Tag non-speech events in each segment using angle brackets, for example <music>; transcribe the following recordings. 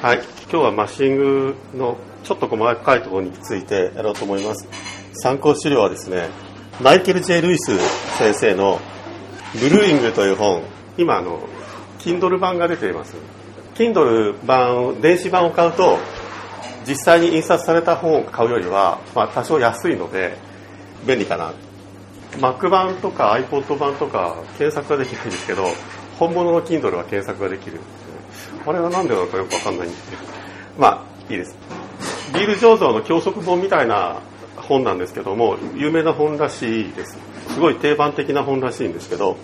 はい、今日はマッシングのちょっと細かいところについてやろうと思います。参考資料はですね、マイケル・ J. ルイス先生のブルーイングという本、今あの、Kindle 版が出ています。Kindle 版、電子版を買うと、実際に印刷された本を買うよりは、まあ、多少安いので、便利かな。Mac 版とか iPod 版とか検索はできないんですけど、本物の Kindle は検索ができる。あれはなんでなのかよくわかんないんですけど。まあ、いいです。ビール醸造の教則本みたいな本なんですけども、有名な本らしいです。すごい定番的な本らしいんですけど、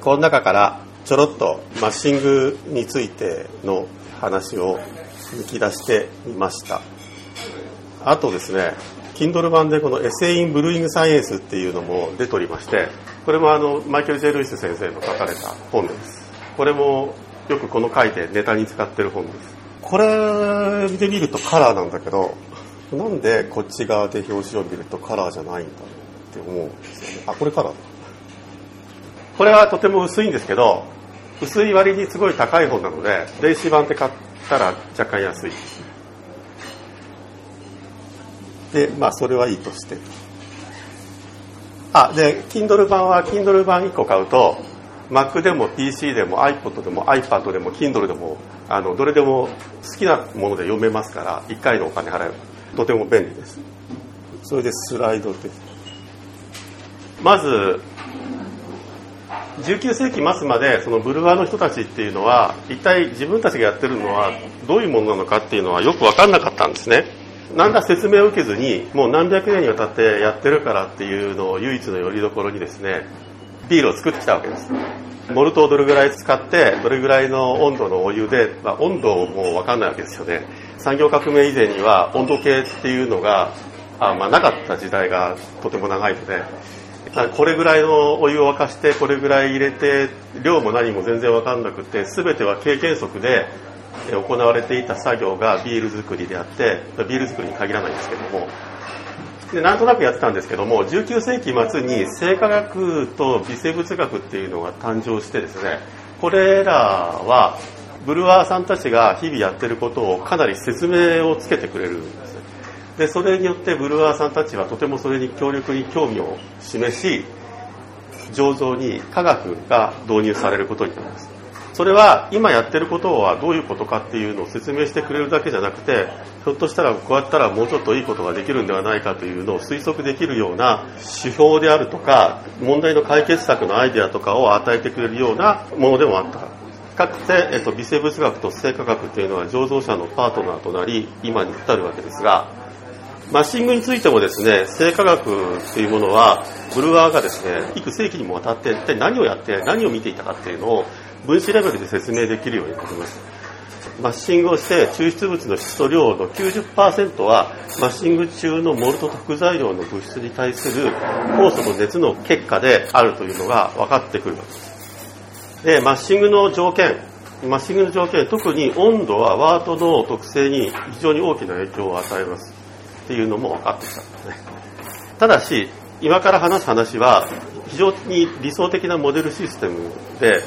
この中からちょろっとマッシングについての話を抜き出してみました。あとですね、Kindle 版でこのエセイン・ブルーイング・サイエンスっていうのも出ておりまして、これもあの、マイケル・ジェルイス先生の書かれた本です。これもよくこの回でネタに使ってる本です。これで見るとカラーなんだけど、なんでこっち側で表紙を見るとカラーじゃないんだろうって思うんですよね。あ、これカラーだ。これはとても薄いんですけど、薄い割にすごい高い本なので、電子版って買ったら若干安いです。で、まあそれはいいとして。あ、で、Kindle 版は Kindle 版1個買うと、Mac でも PC でも iPod でも iPad でも Kindle でも、あの、どれでも好きなもので読めますから、1回のお金払えば、とても便利です。それでスライドです。まず、19世紀末までそのブルワーの人たちっていうのは一体自分たちがやってるのはどういうものなのかっていうのはよく分かんなかったんですね何ら説明を受けずにもう何百年にわたってやってるからっていうのを唯一の拠り所にですねビールを作ってきたわけです。モルトをどれぐらい使ってどれぐらいの温度のお湯で、まあ、温度も分かんないわけですよね。産業革命以前には温度計っていうのがあ、まあ、なかった時代がとても長いのでこれぐらいのお湯を沸かしてこれぐらい入れて量も何も全然分かんなくて全ては経験則で行われていた作業がビール作りであってビール作りに限らないんですけどもでなんとなくやってたんですけども19世紀末に生化学と微生物学っていうのが誕生してですねこれらはブルワーさんたちが日々やってることをかなり説明をつけてくれるんです。でそれによってブルワーさんたちはとてもそれに強力に興味を示し醸造に科学が導入されることになります。それは今やってることはどういうことかっていうのを説明してくれるだけじゃなくてひょっとしたらこうやったらもうちょっといいことができるんではないかというのを推測できるような指標であるとか問題の解決策のアイデアとかを与えてくれるようなものでもあった。かつて、えっと、微生物学と生化学っていうのは醸造者のパートナーとなり今に至るわけですがマッシングについてもですね、生化学というものは、ブルワーがですね、幾世紀にもわたって一体何をやって何を見ていたかっていうのを分子レベルで説明できるようになります。マッシングをして抽出物の質と量の90%はマッシング中のモルトと副材料の物質に対する酵素と熱の結果であるというのが分かってくるわけです。で、マッシングの条件、マッシングの条件、特に温度はワートの特性に非常に大きな影響を与えます。っていうのも分かってきたんですね。ただし、今から話す話は非常に理想的なモデルシステムで、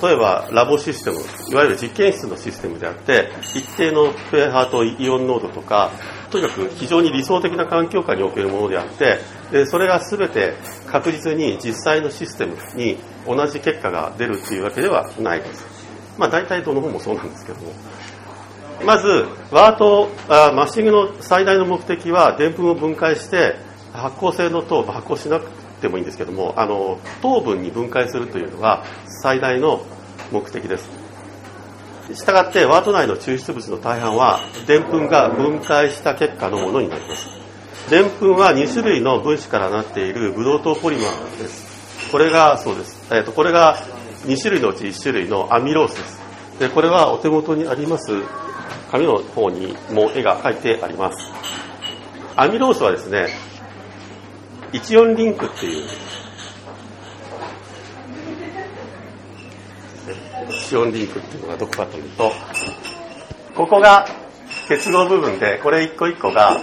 例えばラボシステム、いわゆる実験室のシステムであって、一定のプレハートイオン濃度とか、とにかく非常に理想的な環境下におけるものであって、でそれが全て確実に実際のシステムに同じ結果が出るっていうわけではないです。まあ大体どの本もそうなんですけども。まず、ワートあ、マッシングの最大の目的は、でんぷんを分解して、発酵性の糖を、発酵しなくてもいいんですけども、あの、糖分に分解するというのが最大の目的です。したがって、ワート内の抽出物の大半は、でんぷんが分解した結果のものになります。でんぷんは2種類の分子からなっているブドウ糖ポリマーです。これが、そうです。えっ、と、これが2種類のうち1種類のアミロースです。で、これはお手元にあります紙の方にも絵が描いてあります。アミロースはですね、14リンクっていう、14リンクっていうのがどこかというと、ここが結合部分で、これ一個一個が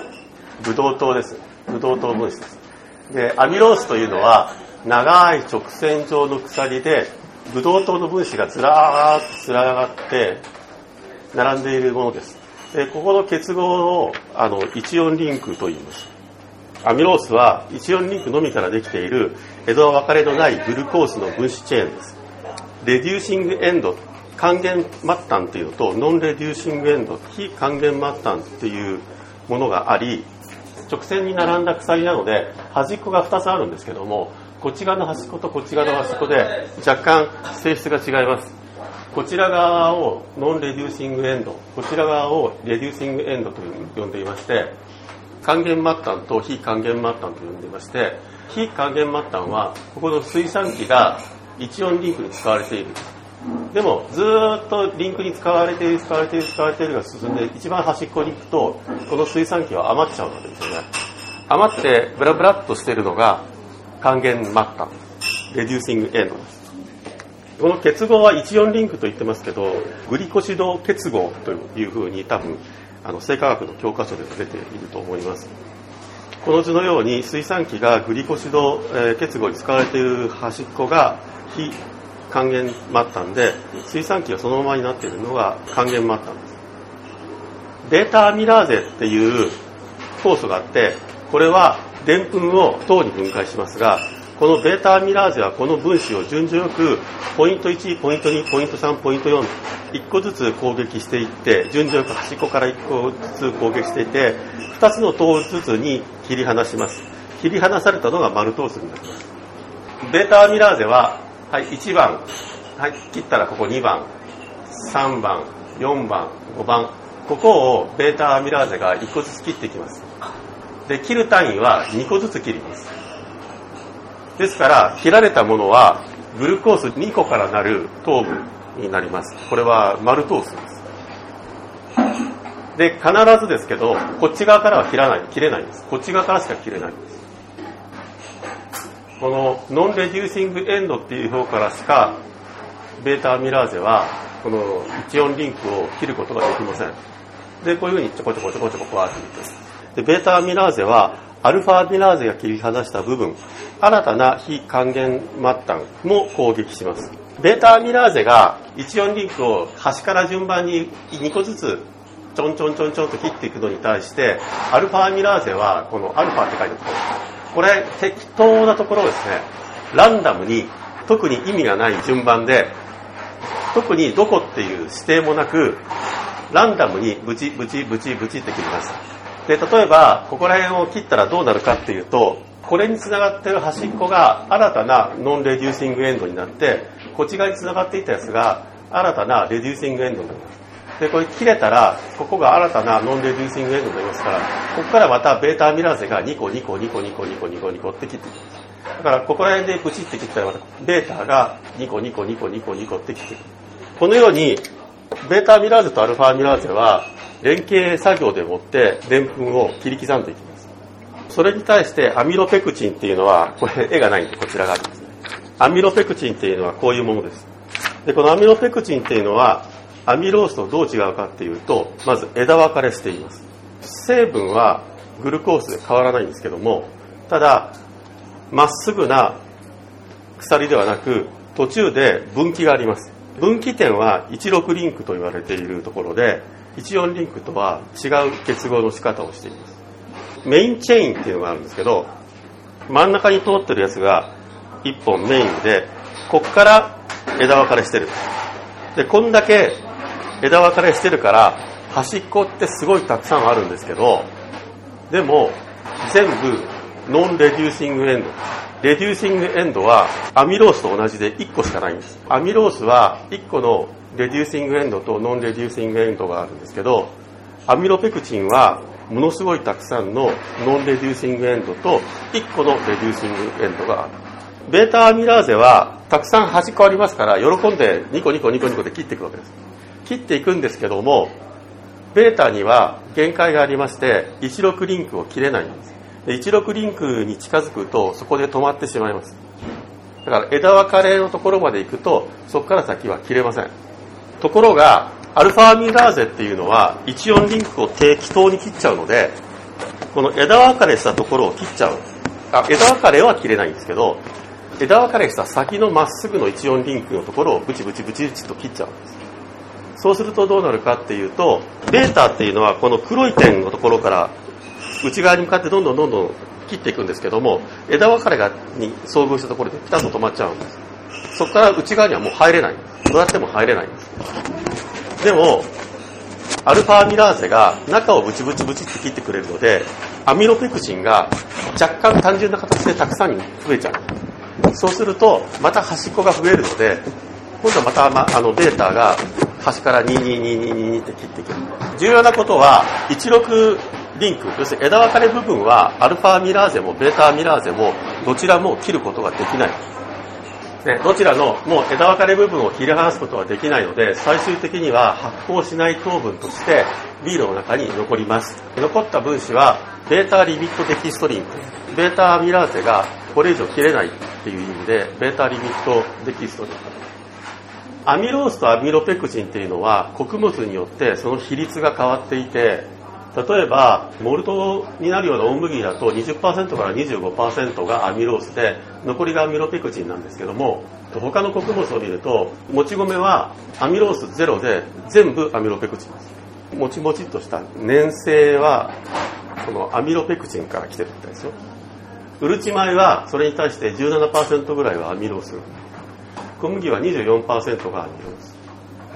ブドウ糖です。ブドウ糖分子です。で、アミロースというのは、長い直線状の鎖で、ブドウ糖の分子がずらーっと連なって、並んでいるものですでここの結合をあの14リンクと言いますアミロースは14リンクのみからできている枝分かれのないグルコースの分子チェーンです。レデューシングエンド還元末端っていうのとノンレデューシングエンド非還元末端っていうものがあり直線に並んだ鎖なので端っこが2つあるんですけどもこっち側の端っことこっち側の端っこで若干性質が違います。こちら側をノンレデューシングエンドこちら側をレデューシングエンドと呼んでいまして還元末端と非還元末端と呼んでいまして非還元末端はここの水産機が14リンクに使われている。でもずっとリンクに使われている使われている使われているが進んで一番端っこに行くとこの水産機は余っちゃうわけですよね。余ってブラブラっとしてるのが還元末端。レデューシングエンドですこの結合は14リンクと言ってますけどグリコシド結合というふうに多分あの生化学の教科書でも出ていると思います。この図のように水産機がグリコシドえ結合に使われている端っこが非還元末端で水産機がそのままになっているのが還元末端です。ベータアミラーゼっていう酵素があってこれはでんぷんを糖に分解しますがこのベータアミラーゼはこの分子を順序よくポイント1ポイント2ポイント3ポイント41個ずつ攻撃していって順序よく端っこから1個ずつ攻撃していて2つの糖ずつに切り離します。切り離されたのがマルトースになります。ベータアミラーゼは、はい、1番、はい、切ったらここ2番。3番。4番。5番。ここをベータアミラーゼが1個ずつ切っていきます。で切る単位は2個ずつ切ります。ですから切られたものはグルコース2個からなる糖分になります。これはマルトースです。で必ずですけどこっち側からは切らない切れないんです。こっち側からしか切れないんです。このノンレデューシングエンドっていう方からしかベータアミラーゼはこの14リンクを切ることができません。でこういうふうにちょこちょこちょこちょここうやってでベータアミラーゼはアルファアミラーゼが切り離した部分新たな非還元末端も攻撃します。ベータアミラーゼが14リンクを端から順番に2個ずつちょんちょんちょんちょんと切っていくのに対してアルファアミラーゼはこのアルファって書いてあるころこれ適当なところをですね。ランダムに特に意味がない順番で特にどこっていう指定もなくランダムにブチブチブチブチって切ります。で例えばここら辺を切ったらどうなるかっていうとこれにつながってる端っこが新たなノンレデューシングエンドになってこっち側につながっていたやつが新たなレデューシングエンドになりますでこれ切れたらここが新たなノンレデューシングエンドになりますからここからまたベータミラーゼが2個2個2個2個2個2個2個って切っていきますだからここら辺でプチって切ったらまたベータが2個2個2個2個2個って切っていくこのようにベータミラーゼとアルファミラーゼは連携作業でもってでんぷんを切り刻んでいきます。それに対してアミロペクチンっていうのはこれ絵がないんでこちらが。ありますねアミロペクチンっていうのはこういうものです。でこのアミロペクチンっていうのはアミロースとどう違うかっていうとまず枝分かれしています。成分はグルコースで変わらないんですけどもただまっすぐな鎖ではなく途中で分岐があります。分岐点は16リンクと言われているところで14リンクとは違う結合の仕方をしています。メインチェインっていうのがあるんですけど真ん中に通ってるやつが1本メインでこっから枝分かれしてる。でこんだけ枝分かれしてるから端っこってすごいたくさんあるんですけどでも全部 non-reducing end。reducing end はアミロースと同じで1個しかないんです。アミロースは1個の reducing end と non-reducing end があるんですけどアミロペクチンはものすごいたくさんの non-reducing end と1個の reducing end がある。ベータアミラーゼはたくさん端っこありますから喜んでニコニコニコニコで切っていくわけです。切っていくんですけどもベータには限界がありまして16リンクを切れないんです。16リンクに近づくとそこで止まってしまいます。だから枝分かれのところまで行くとそこから先は切れません。ところがアルファアミラーゼっていうのは14リンクを適当に切っちゃうのでこの枝分かれしたところを切っちゃうあ枝分かれは切れないんですけど枝分かれした先のまっすぐの14リンクのところをブチブチブチブチと切っちゃうんですそうするとどうなるかっていうと、ベータっていうのはこの黒い点のところから内側に向かってどんどんどんどん切っていくんですけども、枝分かれがに遭遇したところでピタッと止まっちゃうんです。そこから内側にはもう入れない。どうやっても入れないんです。でも、アルファミラーゼが中をブチブチブチって切ってくれるので、アミロペクチンが若干単純な形でたくさんに増えちゃう。そうすると、また端っこが増えるので、今度はまた、ま、あのデータが端から22222って切っていく。重要なことは、16リンク、要するに枝分かれ部分はアルファミラーゼもベータミラーゼもどちらも切ることができない。ね、どちらのもう枝分かれ部分を切り離すことはできないので、最終的には発酵しない糖分としてビールの中に残ります。残った分子は、ベータリミットデキストリンク。ベータアミラーゼがこれ以上切れないっていう意味で、ベータリミットデキストリン。アミロースとアミロペクチンっていうのは穀物によってその比率が変わっていて、例えば、モルトになるような大麦だと20%から25%がアミロースで、残りがアミロペクチンなんですけども、他の穀物を見ると、もち米はアミロースゼロで全部アミロペクチンです。もちもちっとした粘性は、このアミロペクチンから来てるみたいですよ。うるち米はそれに対して17%ぐらいはアミロース。小麦は24%がアミロース。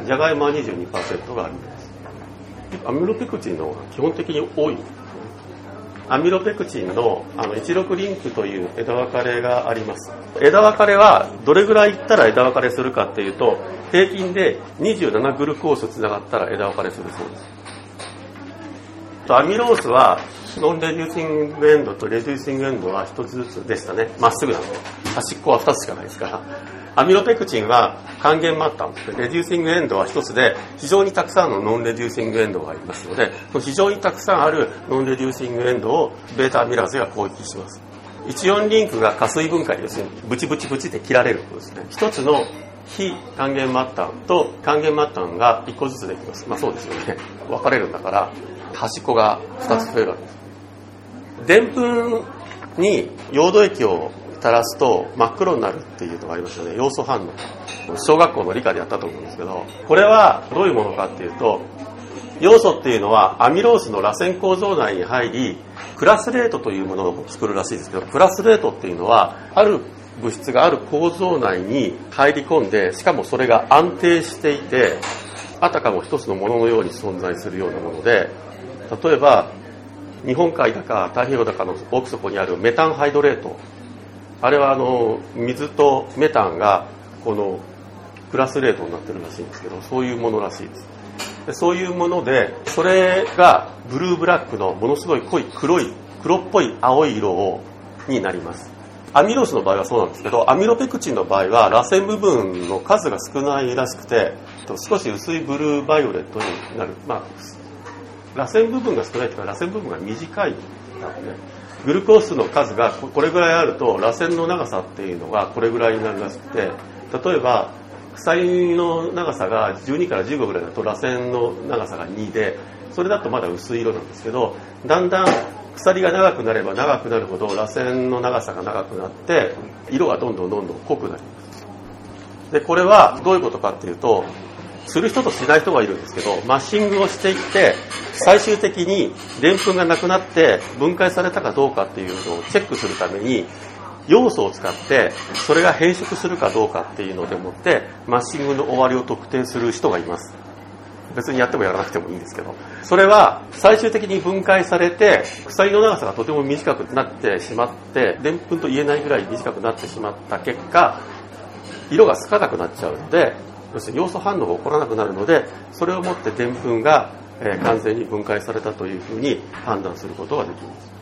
じゃがいもは22%がアミロース。アミロペクチンの方が基本的に多い。アミロペクチンのあの16リンクという枝分かれがあります。枝分かれはどれぐらいいったら枝分かれするかっていうと平均で27グルコースつながったら枝分かれするそうです。アミロースは non-reducing end と reducing end は1つずつでしたね。まっすぐなの。端っこは2つしかないですから。アミロペクチンは還元末端、 reducing end は一つで、非常にたくさんの non-reducing end がありますので、非常にたくさんある non-reducing end をベータアミラーゼが攻撃します。14リンクが加水分解ですね、ブチブチブチって切られることですね。一つの非還元末端と還元末端が1個ずつできます。まあそうですよね。分かれるんだから、端っこが2つ増えるわけです。でんぷんに溶土液を垂らすと真っ黒になるっていうのがありましたね。要素反応。小学校の理科でやったと思うんですけどこれはどういうものかっていうと要素っていうのはアミロースの螺旋構造内に入りクラスレートというものを作るらしいですけどクラスレートっていうのはある物質がある構造内に入り込んでしかもそれが安定していてあたかも一つのもののように存在するようなもので例えば日本海だか太平洋だかの奥底にあるメタンハイドレートあれはあの水とメタンがこのプラスレートになってるらしいんですけどそういうものらしいです。でそういうものでそれがブルーブラックのものすごい濃い黒い黒っぽい青い色をになります。アミロースの場合はそうなんですけどアミロペクチンの場合は螺旋部分の数が少ないらしくて少し薄いブルーバイオレットになる。まあ螺旋部分が少ないというか螺旋部分が短いんだねグルコースの数がこれぐらいあると螺旋の長さっていうのがこれぐらいになるらしくて例えば鎖の長さが12から15ぐらいだと螺旋の長さが2でそれだとまだ薄い色なんですけどだんだん鎖が長くなれば長くなるほど螺旋の長さが長くなって色がどんどんどんどん濃くなります。でこれはどういうことかっていうとする人としない人がいるんですけどマッシングをしていって最終的にでんぷんがなくなって分解されたかどうかっていうのをチェックするために要素を使ってそれが変色するかどうかっていうのでもってマッシングの終わりを特定する人がいます。別にやってもやらなくてもいいんですけど。それは最終的に分解されて鎖の長さがとても短くなってしまってでんぷんと言えないぐらい短くなってしまった結果色がつかなくなっちゃうので要するに要素反応が起こらなくなるのでそれをもってでんぷんが、え完全に分解されたというふうに判断することができます。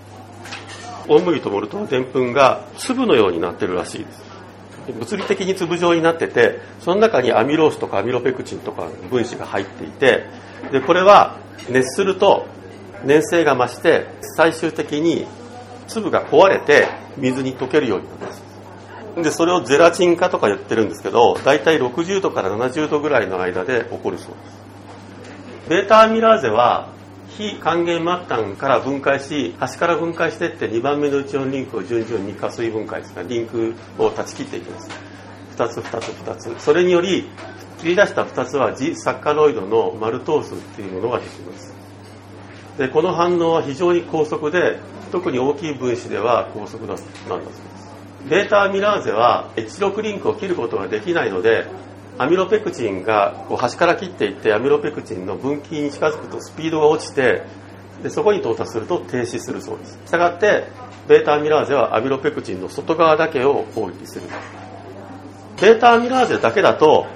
大麦とモルトはでんぷんが粒のようになってるらしいです。物理的に粒状になっててその中にアミロースとかアミロペクチンとか分子が入っていてでこれは熱すると粘性が増して最終的に粒が壊れて水に溶けるようになるんですで、それをゼラチン化とか言ってるんですけど、だいたい60度から70度ぐらいの間で起こるそうです。ベータアミラーゼは、非還元末端から分解し、端から分解していって2番目の内音リンクを順々に加水分解ですが、リンクを断ち切っていきます。2つ2つ2つ。それにより、切り出した2つはジサッカロイドのマルトースっていうものができますでこの反応は非常に高速で特に大きい分子では高速なんだそうですベータミラーゼはエチロクリンクを切ることができないのでアミロペクチンがこう端から切っていってアミロペクチンの分岐に近づくとスピードが落ちてでそこに到達すると停止するそうです。したがってベータミラーゼはアミロペクチンの外側だけを攻撃する。ベータミラーゼだけだと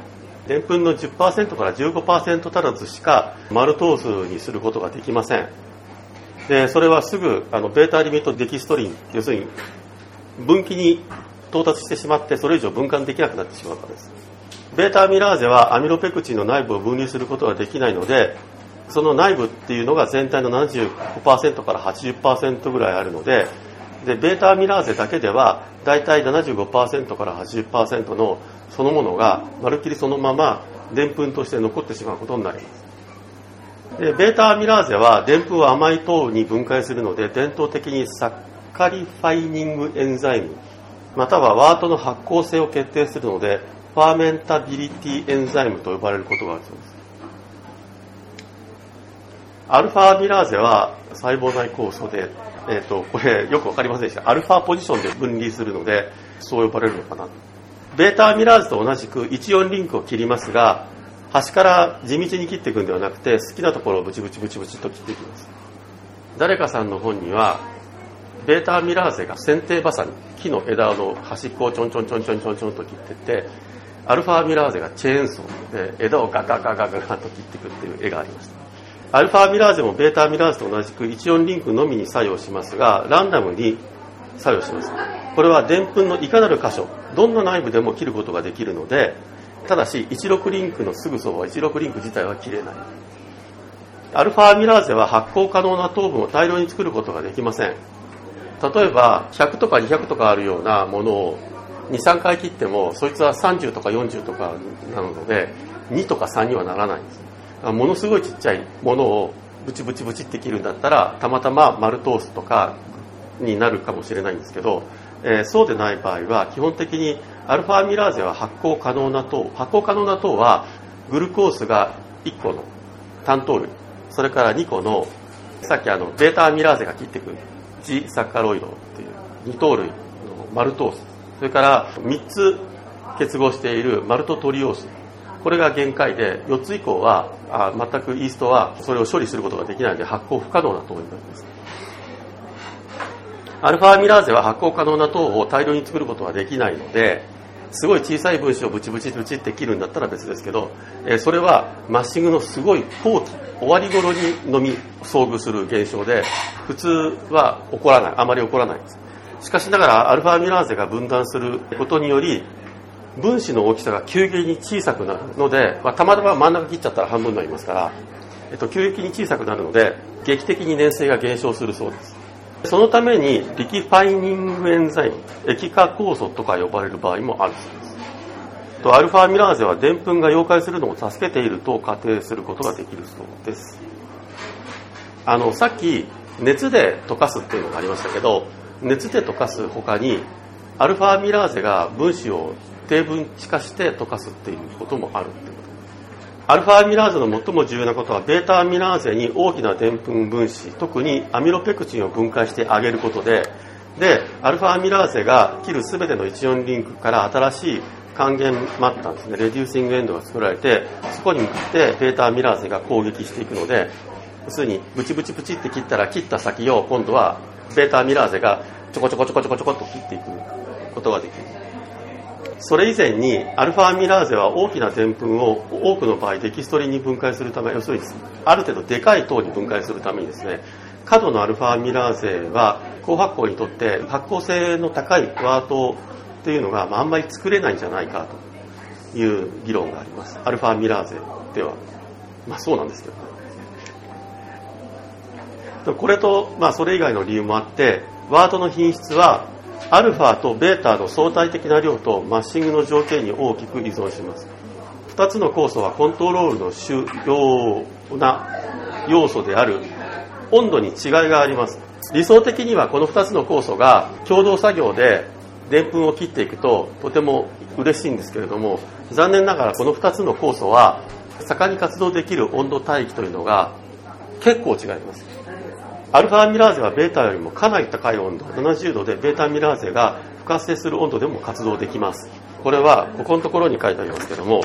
でんぷんの10%から15%足らずしかマルトースにすることができません。でそれはすぐあのベータリミットデキストリン要するに分岐に到達してしまってそれ以上分解できなくなってしまうからです。ベータアミラーゼはアミロペクチンの内部を分離することができないのでその内部っていうのが全体の75%から80%ぐらいあるのででベータアミラーゼだけではだいたい75%から80%のそのものがまるっきりそのままでんぷんとして残ってしまうことになります。でベータアミラーゼはでんぷんを甘い糖に分解するので伝統的に saccharifying enzyme または wort の発酵性を決定するので fermentability enzyme と呼ばれることがあるそうです。アルファアミラーゼは細胞内酵素で、えーと、これよく分かりませんでした。 alpha position で分離するのでそう呼ばれるのかなベータアミラーゼと同じく14リンクを切りますが端から地道に切っていくんではなくて好きなところをブチブチブチブチと切っていきます。誰かさんの本にはベータアミラーゼが剪定バサミ木の枝の端っこをちょんちょんちょんちょんちょんちょんと切ってってアルファアミラーゼがチェーンソーで枝をガガガガガガと切っていくっていう絵がありました。アルファアミラーゼもベータアミラーゼと同じく14リンクのみに作用します。がランダムに作用しますこれはでんぷんのいかなる箇所。どんな内部でも切ることができるのでただし16リンクのすぐそば16リンク自体は切れない。アルファアミラーゼは発酵可能な糖分を大量に作ることができません。例えば100とか200とかあるようなものを23回切ってもそいつは30とか40とかなので2とか3にはならないんです。ものすごいちっちゃいものをブチブチブチって切るんだったらたまたま丸トースとかになるかもしれないんですけど、えー、そうでない場合は基本的にアルファミラーゼは発酵可能な糖発酵可能な糖はグルコースが1個の単糖類それから2個のさっきあのベータアミラーゼが切ってくる。チサッカロイドっていう二糖類のマルトースそれから3つ結合しているマルトトリオースこれが限界で4つ以降はあ全くイーストはそれを処理することができないので発酵不可能な糖になります。アルファアミラーゼは発酵可能な糖を大量に作ることができないのですごい小さい分子をブチブチブチって切るんだったら別ですけど、えそれはマッシングのすごい後期終わり頃にのみ遭遇する現象で普通は起こらないあまり起こらないです。しかしながらアルファミラーゼが分断することにより分子の大きさが急激に小さくなるので、まあ、たまたま真ん中切っちゃったら半分になりますから、えっと、急激に小さくなるので劇的に粘性が減少するそうです。そのために liquefying enzyme 液化酵素とか呼ばれる場合もあるそうです。とアルファアミラーゼはでんぷんが溶解するのを助けていると仮定することができるそうです。あのさっき熱で溶かすっていうのがありましたけど熱で溶かす他にアルファアミラーゼが分子を低分子化して溶かすっていうこともある。ってことアルファアミラーゼの最も重要なことはベータアミラーゼに大きなでんぷん分子特にアミロペクチンを分解してあげることででアルファアミラーゼが切る全ての14リンクから新しい還元末端ですねレデューシングエンドが作られてそこに向かってベータアミラーゼが攻撃していくので要するにブチブチブチって切ったら切った先を今度はベータアミラーゼがちょこちょこちょこちょこちょこっと切っていくことができる。それ以前にアルファアミラーゼは大きなでんぷんを多くの場合デキストリンに分解するため要するにある程度でかい糖に分解するためにですね過度のアルファアミラーゼは高発酵にとって発酵性の高いワートっていうのが、まあ、あんまり作れないんじゃないかという議論があります。アルファアミラーゼでは。まあそうなんですけど。これと、まあ、それ以外の理由もあってワートの品質はアルファとベータの相対的な量とマッシングの条件に大きく依存します。2つの酵素はコントロールの主要な要素である。温度に違いがあります。理想的にはこの2つの酵素が共同作業ででんぷんを切っていくととても嬉しいんですけれども残念ながらこの2つの酵素は盛んに活動できる温度帯域というのが結構違います。アルファミラーゼはベータよりもかなり高い温度70度でベータミラーゼが不活性する温度でも活動できます。これはここのところに書いてありますけども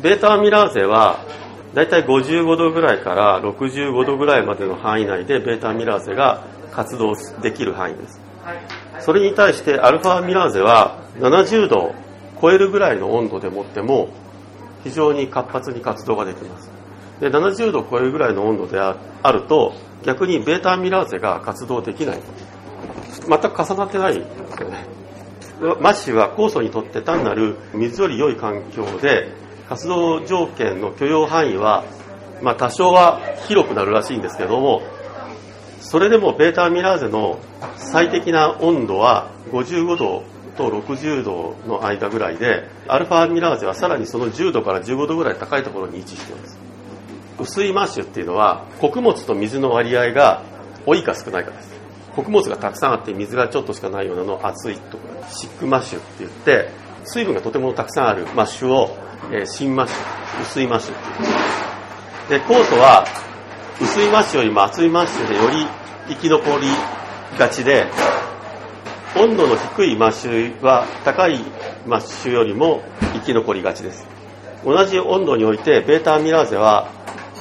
ベータミラーゼはだいたい55度ぐらいから65度ぐらいまでの範囲内でベータミラーゼが活動できる範囲です。それに対してアルファミラーゼは70度超えるぐらいの温度でもっても非常に活発に活動ができます。で70度を超えるぐらいの温度であると逆にベータアミラーゼが活動できない。全く重なってないんですよね。マッシュは酵素にとって単なる水より良い環境で活動条件の許容範囲は、まあ、多少は広くなるらしいんですけどもそれでもベータアミラーゼの最適な温度は55度と60度の間ぐらいでアルファアミラーゼはさらにその10度から15度ぐらい高いところに位置しています。薄いマッシュっていうのは穀物と水の割合が多いか少ないかです。穀物がたくさんあって水がちょっとしかないようなのを厚いとか thick mash って言って水分がとてもたくさんあるマッシュを、えー、 thin mash 薄いマッシュって言うで酵素は薄いマッシュよりも厚いマッシュでより生き残りがちで温度の低いマッシュは高いマッシュよりも生き残りがちです。同じ温度においてベータアミラーゼは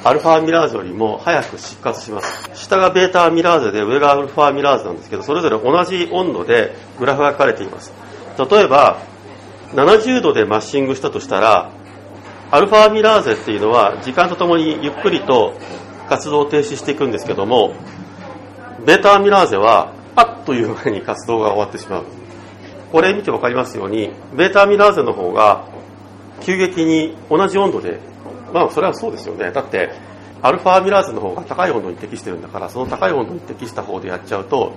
アルファアミラーゼよりも早く失活します。下がベータアミラーゼで上がアルファアミラーゼなんですけどそれぞれ同じ温度でグラフが書かれています。例えば70度でマッシングしたとしたらアルファアミラーゼっていうのは時間とともにゆっくりと活動を停止していくんですけどもベータミラーゼはパッという前に活動が終わってしまう。これ見て分かりますようにベータミラーゼの方が急激に同じ温度でまあそれはそうですよね。だってアルファミラーゼの方が高い温度に適してるんだからその高い温度に適した方でやっちゃうと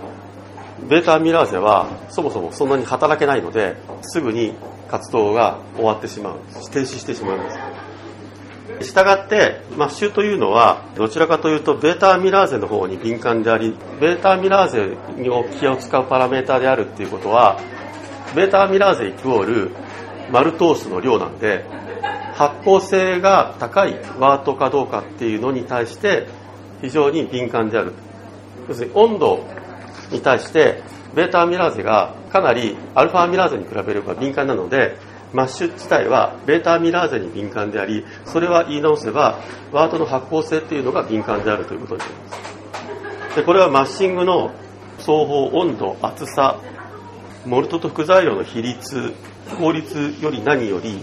ベータミラーゼはそもそもそんなに働けないのですぐに活動が終わってしまう停止してしまうんです。したがって、マッシュというのは、どちらかというと、ベータミラーゼの方に敏感であり、ベータミラーゼに気を使うパラメータであるっていうことは、ベータミラーゼイコール、マルトースの量なんで、発酵性が高いワートかどうかっていうのに対して、非常に敏感である。要するに、温度に対して、ベータアミラーゼがかなりアルファアミラーゼに比べれば敏感なので、マッシュ自体はベータアミラーゼに敏感でありそれは言い直せばワートの発酵性っていうのが敏感であるということになりますでこれはマッシングの双方温度厚さモルトと副材料の比率効率より何より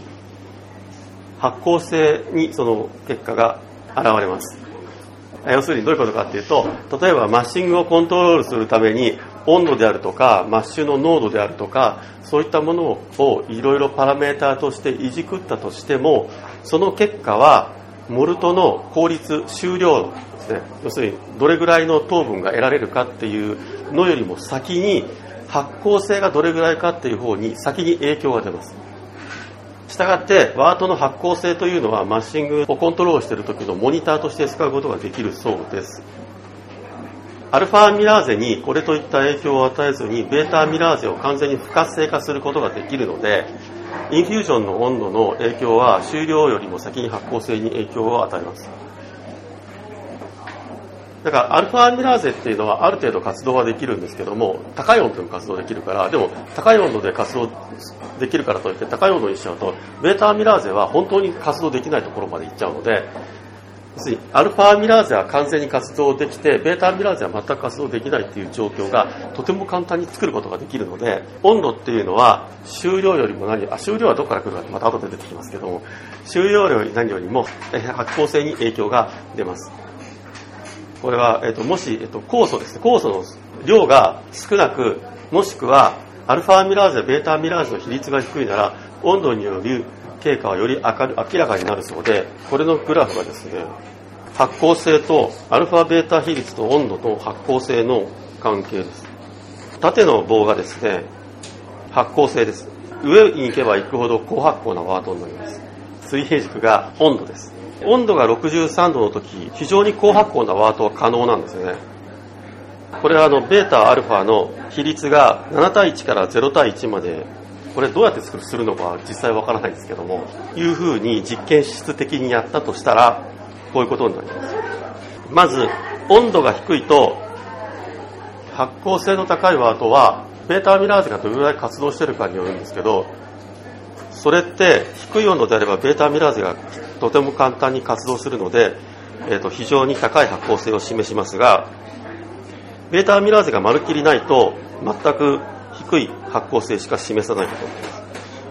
発酵性にその結果が現れます。要するにどういうことかっていうと例えばマッシングをコントロールするために温度であるとかマッシュの濃度であるとかそういったものをいろいろパラメーターとしていじくったとしてもその結果はモルトの効率終了ですね。要するにどれぐらいの糖分が得られるかっていうのよりも先に発酵性がどれぐらいかっていう方に先に影響が出ます。したがってワートの発酵性というのはマッシングをコントロールしている時のモニターとして使うことができるそうです。アルファミラーゼにこれといった影響を与えずにベータミラーゼを完全に不活性化することができるのでインフュージョンの温度の影響は終了よりも先に発酵性に影響を与えます。だからアルファアミラーゼっていうのはある程度活動はできるんですけども高い温度で活動できるからでも高い温度で活動できるからといって高い温度にしちゃうとベータアミラーゼは本当に活動できないところまでいっちゃうので要するにアルファアミラーゼは完全に活動できてベータアミラーゼは全く活動できないっていう状況がとても簡単に作ることができるので温度っていうのは終了よりも何あ終了はどこから来るかってまた後で出てきますけども終了より何よりも発酵性に影響が出ます。これは、えっと、もし、えっと、酵素です。ね酵素の量が少なくもしくはアルファアミラーゼベータアミラーゼの比率が低いなら温度による経過はより明らかになるそうでこれのグラフがですね発光性とアルファベータ比率と温度と発光性の関係です。縦の棒がですね発光性です。上に行けば行くほど高発光なワードになります。水平軸が温度です。温度が63度の時非常に高発光なワートは可能なんですよね。これはあのベータアルファの比率が7対1から0対1までこれどうやってするのか実際わからないんですけどもいうふうに実験室的にやったとしたらこういうことになります。まず温度が低いと発光性の高いワートはベータアミラーゼがどれぐらい活動してるかによるんですけどそれって低い温度であればベータアミラーゼがとても簡単に活動するので、えー、と非常に高い発光性を示しますがベータアミラーゼがまるっきりないと全く低い発光性しか示さないこと。になります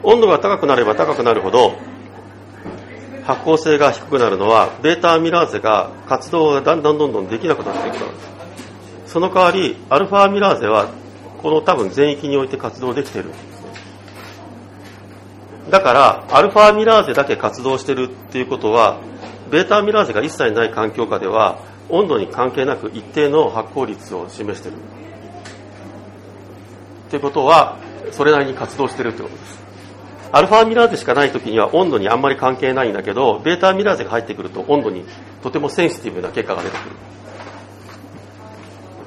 温度が高くなれば高くなるほど発光性が低くなるのはベータアミラーゼが活動がだんだんどんどんできなくなっていくから。ですその代わりアルファアミラーゼはこの多分全域において活動できている。だからアルファミラーゼだけ活動してるっていうことはベータアミラーゼが一切ない環境下では温度に関係なく一定の発酵率を示している。ってことはそれなりに活動してるってことです。アルファアミラーゼしかない時には温度にあんまり関係ないんだけどベータアミラーゼが入ってくると温度にとてもセンシティブな結果が出てくる。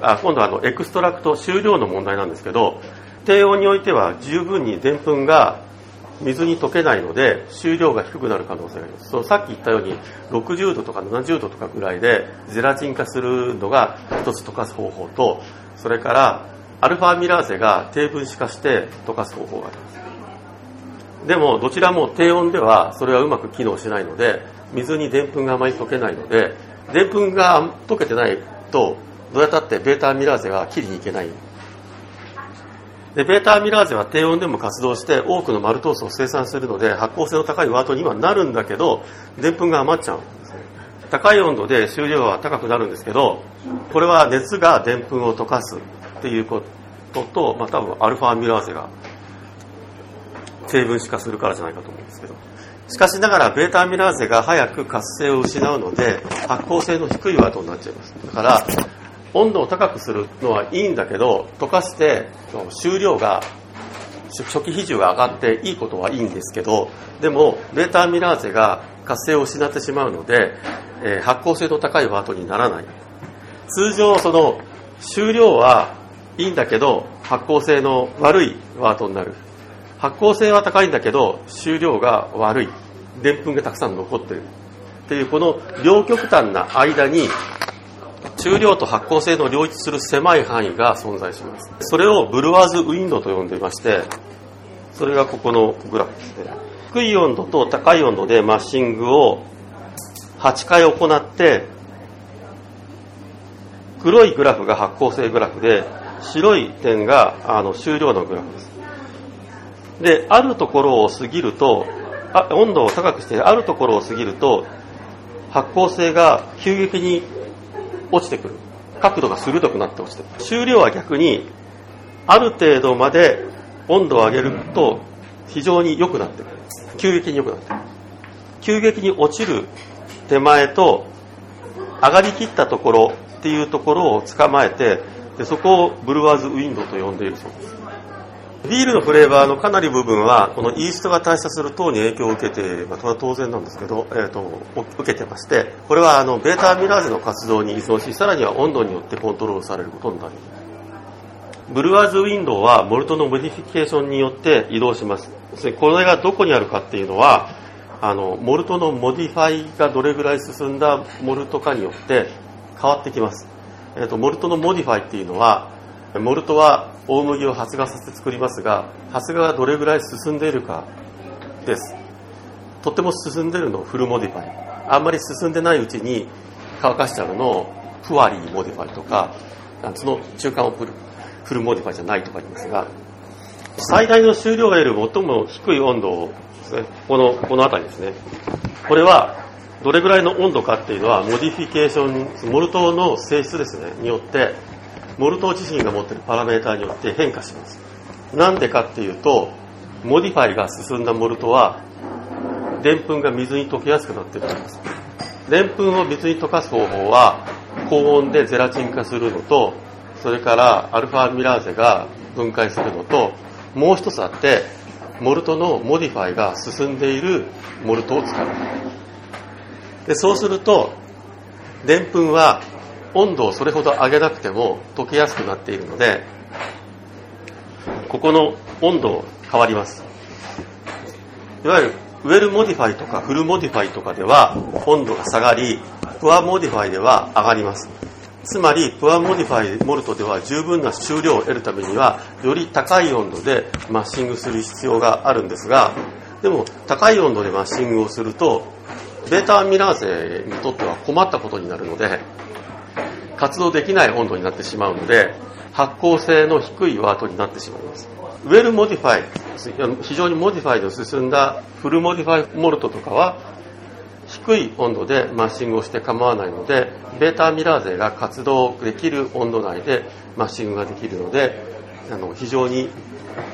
あ今度はあのエクストラクト収量の問題なんですけど低温においては十分にでんぷんが水に溶けないので収量が低くなる可能性があります。そのさっき言ったように60度とか70度とかぐらいでゼラチン化するのが一つ溶かす方法とそれからアルファミラーゼが低分子化して溶かす方法があります。でもどちらも低温ではそれはうまく機能しないので水にでんぷんがあまり溶けないのででんぷんが溶けてないとどうやったってベータアミラーゼが切りにいけない。でベータアミラーゼは低温でも活動して多くのマルトースを生産するので発酵性の高いワートにはなるんだけどでんぷんが余っちゃう。んですね高い温度で収量は高くなるんですけどこれは熱がでんぷんを溶かすっていうことと、まあ、多分アルファアミラーゼが低分子化するからじゃないかと思うんですけど。しかしながらベータアミラーゼが早く活性を失うので発酵性の低いワートになっちゃいます。だから温度を高くするのはいいんだけど溶かして収量が初期比重が上がっていいことはいいんですけどでもベータアミラーゼが活性を失ってしまうので、えー、発酵性の高いワートにならない。通常その収量はいいんだけど発酵性の悪いワートになる。発酵性は高いんだけど収量が悪い。でんぷんがたくさん残ってる。っていうこの両極端な間に中量と発光性の両立する狭い範囲が存在します。それをブルワーズウィンドと呼んでいましてそれがここのグラフで。すね低い温度と高い温度でマッシングを8回行って黒いグラフが発光性グラフで白い点があの終了のグラフです。であるところを過ぎるとあ温度を高くしてあるところを過ぎると発光性が急激に落ちてくる。角度が鋭くなって落ちてくる。終了は逆にある程度まで温度を上げると非常に良くなってくる。急激に良くなってくる。急激に落ちる手前と上がりきったところっていうところを捕まえてでそこをブルワーズウィンドウと呼んでいるそうです。ビールのフレーバーのかなり部分はこのイーストが代謝する糖に影響を受けて、まあ、は当然なんですけど、えーと、受けてましてこれはあのベータアミラーゼの活動に依存しさらには温度によってコントロールされることになります。ブルワーズウィンドウはモルトのモディフィケーションによって移動します。これがどこにあるかっていうのはあのモルトのモディファイがどれぐらい進んだモルトかによって変わってきます、えー、とモルトのモディファイっていうのはモルトは大麦を発芽させて作りますが発芽がどれぐらい進んでいるかです。とっても進んでいるのをフルモディファイ。あんまり進んでないうちに乾かしちゃうのをプアリーモディファイとかその中間をフルフルモディファイじゃないとか言いますが最大の収量が得る最も低い温度をですねこのこの辺りですね。これはどれぐらいの温度かっていうのはモディフィケーションモルトの性質ですねによってモルト自身が持っているパラメーターによって変化します。なんでかっていうとモディファイが進んだモルトはでんぷんが水に溶けやすくなっているんです。でんぷんを水に溶かす方法は高温でゼラチン化するのとそれからアルファアミラーゼが分解するのともう一つあってモルトのモディファイが進んでいるモルトを使う。でそうするとでんぷんは温度をそれほど上げなくても溶けやすくなっているのでここの温度変わりますいわゆるウェルモディファイとかフルモディファイとかでは温度が下がり、プアモディファイでは上がります。つまり、プアモディファイモルトでは十分な収量を得るためには、より高い温度でマッシングする必要があるんですが、でも、高い温度でマッシングをすると、ベータアミラーゼにとっては困ったことになるので、活動できない温度になってしまうので、発酵性の低いワートになってしまいます。ウェルモディファイ、非常にモディファイの進んだフルモディファイモルトとかは、低い温度でマッシングをして構わないので、ベータアミラーゼが活動できる温度内でマッシングができるので、あの非常に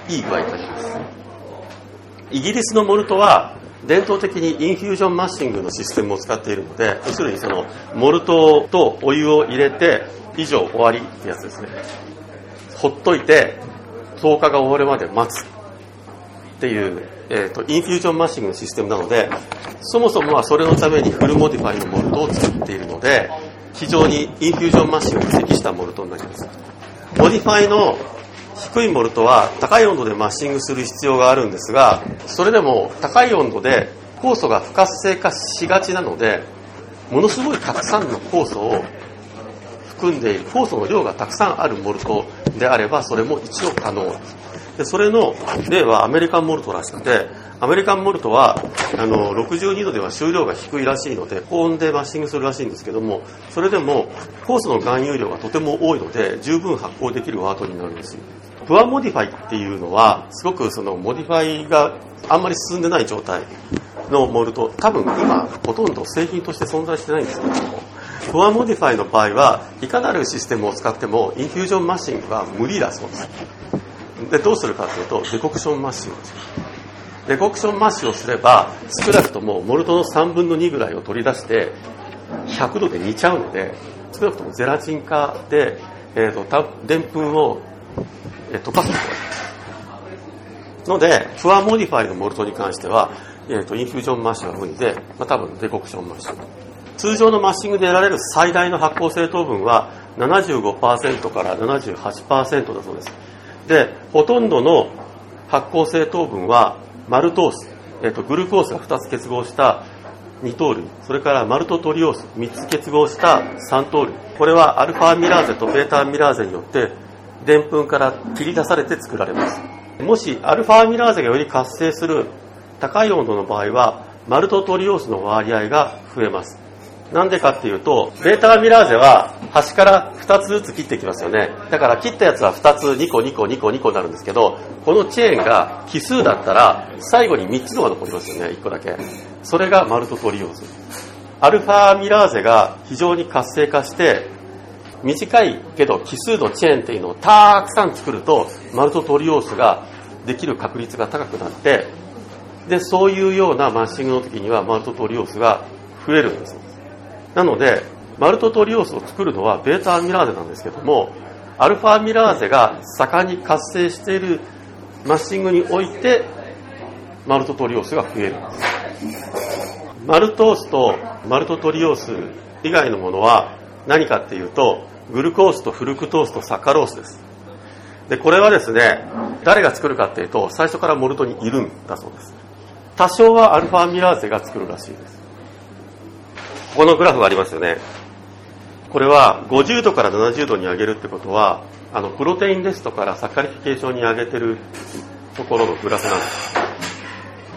いい具合になります。イギリスのモルトは伝統的にインフュージョンマッシングのシステムを使っているので、要するにそのモルトとお湯を入れて以上終わりってやつですね。ほっといて糖化が終わるまで待つっていう、えーと、インフュージョンマッシングのシステムなので、そもそもはそれのためにフルモディファイのモルトを作っているので、非常にインフュージョンマッシングに適したモルトになります。モディファイの低いモルトは高い温度でマッシングする必要があるんですが、それでも高い温度で酵素が不活性化しがちなので、ものすごいたくさんの酵素を含んでいる、酵素の量がたくさんあるモルトであれば、それも一応可能。でそれの例はアメリカンモルトらしくて、アメリカンモルトはあの62度では収量が低いらしいので高温でマッシングするらしいんですけどもそれでも酵素の含有量がとても多いので十分発酵できるワートになるんですよ。プアモディファイっていうのは、すごくそのモディファイがあんまり進んでない状態のモルト、多分今ほとんど製品として存在してないんですけども、プアモディファイの場合は、いかなるシステムを使ってもインフュージョンマッシングは無理だそうです。で、どうするかというと、デコクションマッシングです。デコクションマッシュをすれば、少なくともモルトの3分の2ぐらいを取り出して、100度で煮ちゃうので、少なくともゼラチン化で、えーと、でんぷんをえ溶かすので、プアモディファイのモルトに関しては、えーと、インフュージョンマッシュが無理で、まあ、多分デコクションマッシュ。通常のマッシングで得られる最大の発酵性糖分は75%から78%だそうです。で、ほとんどの発酵性糖分はマルトース、えーと、グルコースが2つ結合した2糖類、それからマルトトリオース、3つ結合した3糖類。これはアルファミラーゼとベータミラーゼによってでんぷんから切り出されて作られますもしアルファアミラーゼがより活性する高い温度の場合はマルトトリオースの割合が増えますなんでかっていうと、ベータアミラーゼは端から2つずつ切っていきますよね。だから切ったやつは2つ、2個、2個、2個、2個になるんですけど、このチェーンが奇数だったら、最後に3つのが残りますよね、1個だけ。それがマルトトリオース。アルファアミラーゼが非常に活性化して、短いけど奇数のチェーンっていうのをたくさん作るとマルトトリオースができる確率が高くなってでそういうようなマッシングの時にはマルトトリオースが増えるんですなのでマルトトリオースを作るのはベータアミラーゼなんですけどもアルファアミラーゼが盛んに活性しているマッシングにおいてマルトトリオースが増えるんです。マルトースとマルトトリオース以外のものは何かっていうと、グルコースとフルクトースとサッカロースです。で、これはですね、誰が作るかっていうと、最初からモルトにいるんだそうです。多少はアルファミラーゼが作るらしいです。ここのグラフがありますよね。これは50度から70度に上げるってことは、あの、プロテインレストからサッカリフィケーションに上げてるところのグラフなんです。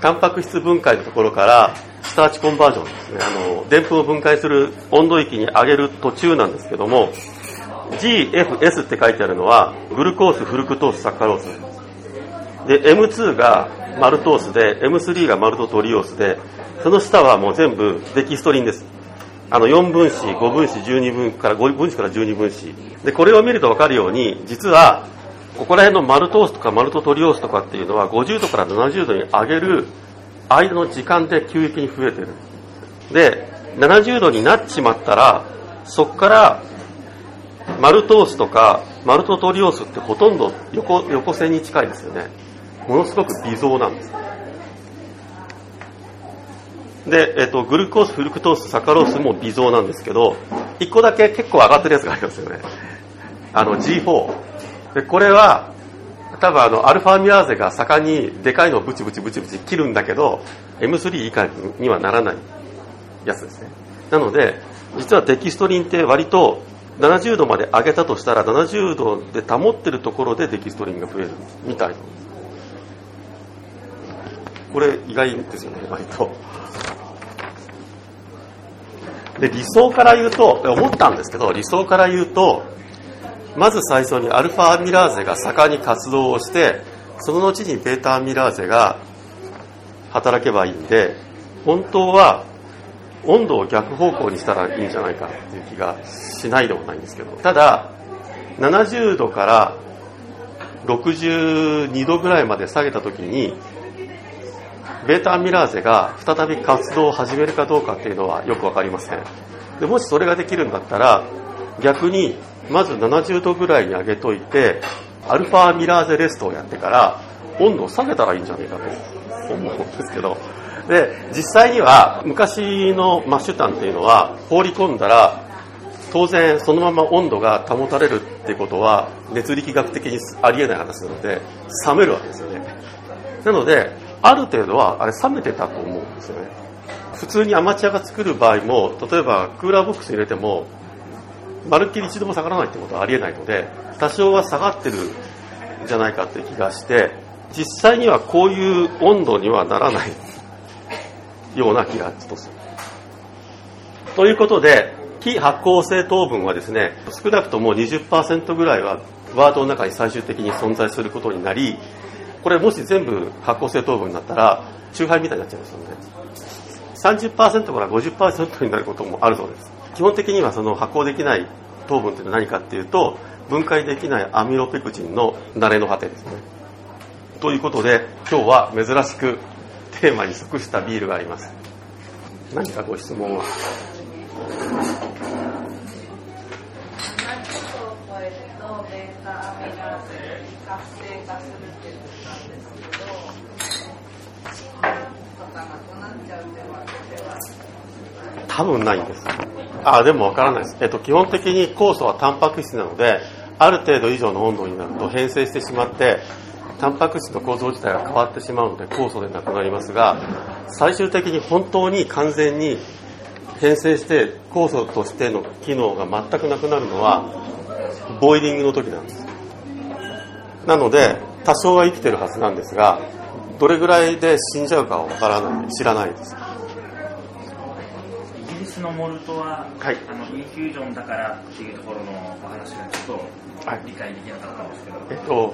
タンパク質分解のところからスターチコンバージョンですね。あの、でんぷんを分解する温度域に上げる途中なんですけども、GFS って書いてあるのは、グルコース、フルクトース、サッカロース。で、M2 がマルトースで、M3 がマルトトリオースで、その下はもう全部デキストリンです。あの、4分子、5分子、12分から5分子から12分子。で、これを見るとわかるように、実は、ここら辺のマルトースとかマルトトリオースとかっていうのは50度から70度に上げる間の時間で急激に増えてる。で、70度になっちまったら、そこからマルトースとかマルトトリオスってほとんど横横線に近いですよね。ものすごく微増なんです。で、えっ、と、グルコース、フルクトース、サカロースも微増なんですけど、1個だけ結構上がってるやつがありますよね。あの G4。で、これは多分あのアルファアミラーゼが盛んにでかいのをブチブチブチブチ切るんだけど M3 以下にはならないやつですねなので実はデキストリンって割と70度まで上げたとしたら70度で保ってるところでデキストリンが増える。みたいこれ意外ですよね割と。で理想から言うと思ったんですけど理想から言うとまず最初にアルファアミラーゼが盛んに活動をしてその後にベータアミラーゼが働けばいいんで本当は温度を逆方向にしたらいいんじゃないかっていう気がしないでもないんですけどただ70度から62度ぐらいまで下げた時にベータミラーゼが再び活動を始めるかどうかっていうのはよく分かりません。でもしそれができるんだったら逆にまず70度ぐらいに上げといてアルファミラーゼレストをやってから温度を下げたらいいんじゃないかと思うんですけどで実際には昔のマッシュタンっていうのは放り込んだら当然そのまま温度が保たれるってことは熱力学的にありえない話なので冷めるわけですよね。なのである程度はあれ冷めてたと思うんですよね。普通にアマチュアが作る場合も例えばクーラーボックスに入れてもまるっきり一度も下がらないってことはありえないので多少は下がってるんじゃないかって気がして実際にはこういう温度にはならない。ような気がちょっとする。ということで非発酵性糖分はですね少なくとも20%ぐらいはワードの中に最終的に存在することになりこれもし全部発酵性糖分になったら酎ハイみたいになっちゃいますので30%から50%になることもあるそうです。基本的にはその発酵できない糖分っていうのは何かっていうと分解できないアミロペクチンの慣れの果てですね。ということで今日は珍しくテーマに即したビールがあります。何かご質問は？多分ないんです。あでもわからないです、えっと、基本的に酵素はタンパク質なのである程度以上の温度になると変性してしまってタンパク質の構造自体が変わってしまうので酵素でなくなりますが最終的に本当に完全に変性して酵素としての機能が全くなくなるのはボイリングの時なんです。なので多少は生きてるはずなんですがどれぐらいで死んじゃうかはわからない知らないです。イギリスのモルトは、はい。あのインフュージョンだからっていうところのお話がちょっとはい。理解できなかったんですけど、えっと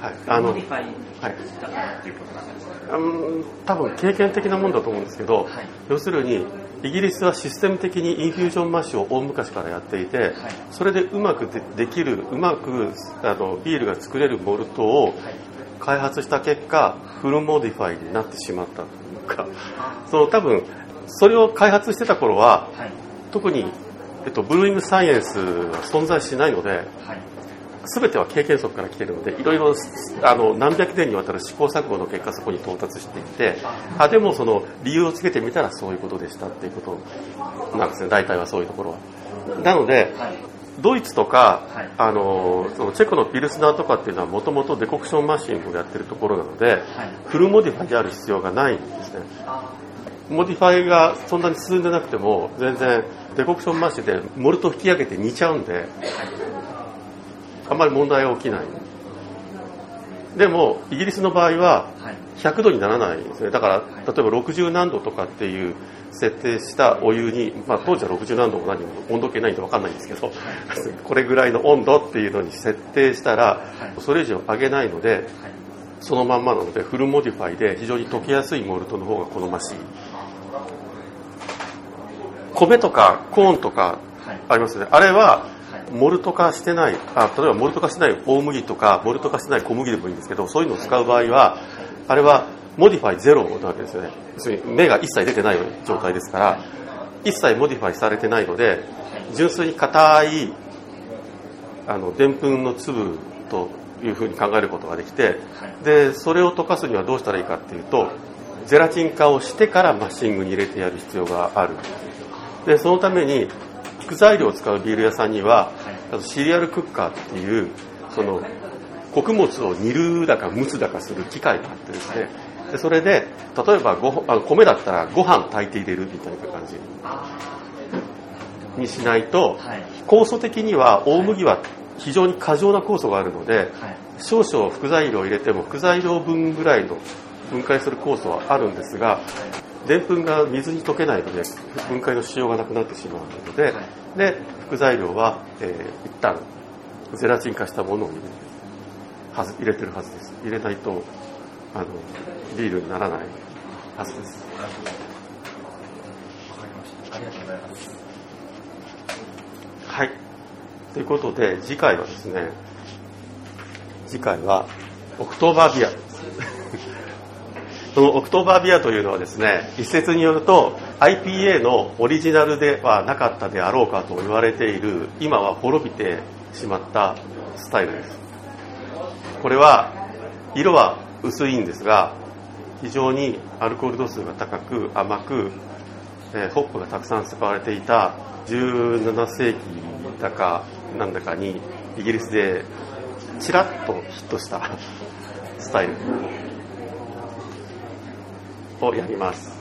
はい。あのからっていうことなんです。か、うん多分経験的なもんだと思うんですけど、はい。要するにイギリスはシステム的にインフュージョンマッシュを大昔からやっていて、はい。それでうまくでできるうまくあのビールが作れるモルトをはい。開発した結果 full modify になってしまったというかその多分それを開発してた頃ははい。特に、えっと、 brewing science は存在しないのではい全ては経験則から来ているのでいろいろあの何百年にわたる試行錯誤の結果そこに到達していってあでもその理由をつけてみたらそういうことでしたっていうことなんですね。大体はそういうところは。なのではいドイツとか、はい。あのそのチェコのピルスナーとかっていうのはもともと decoction mashing をやってるところなのではい。 full modify である必要がないんですね。あ modify がそんなに進んでなくても全然 decoction mashing でモルトを引き上げて煮ちゃうんであんまり問題は起きない。でもイギリスの場合ははい。100度にならないんですね。だから例えば60何度とかっていう設定したお湯に、まあ、当時は60何度も何も温度計ないんで分かんないんですけど <laughs> これぐらいの温度っていうのに設定したらはい。それ以上上げないのではい。そのまんまなので full modify で非常に溶けやすいモルトの方が好ましい。米とかコーンとかはい。ありますね。あれははいモルト化してないあ例えばモルト化してない大麦とかモルト化してない小麦でもいいんですけどそういうのを使う場合はあれは modify ゼロなわけですよね。要するに芽が一切出てない状態ですから一切 modify されてないので純粋に硬いあのでんぷんの粒というふうに考えることができてでそれを溶かすにはどうしたらいいかっていうとゼラチン化をしてから mashing に入れてやる必要がある。でそのために副材料を使うビール屋さんにはあと cereal cooker っていうその穀物を煮るだか蒸すだかする機械があってですね。でそれで例えばごあの米だったらご飯炊いて入れるみたいな感じにしないとはい。酵素的には大麦は非常に過剰な酵素があるのではい。少々副材料を入れても副材料分ぐらいの分解する酵素はあるんですがでんぷんが水に溶けないので分解のしようがなくなってしまうので、はいで副材料は、えー一旦ゼラチン化したものを入れるはず入れてるはずです。入れないとあのビールにならないはずです。わかりましたありがとうござい。ますはい。ということで次回はですね次回は October beer。ですその October beer というのはですね一説によると IPA のオリジナルではなかったであろうかと言われている今は滅びてしまったスタイルです。これは色は薄いんですが非常にアルコール度数が高く甘く、えホップがたくさん使われていた17世紀だかなんだかにイギリスでちらっとヒットしたスタイル。をやります。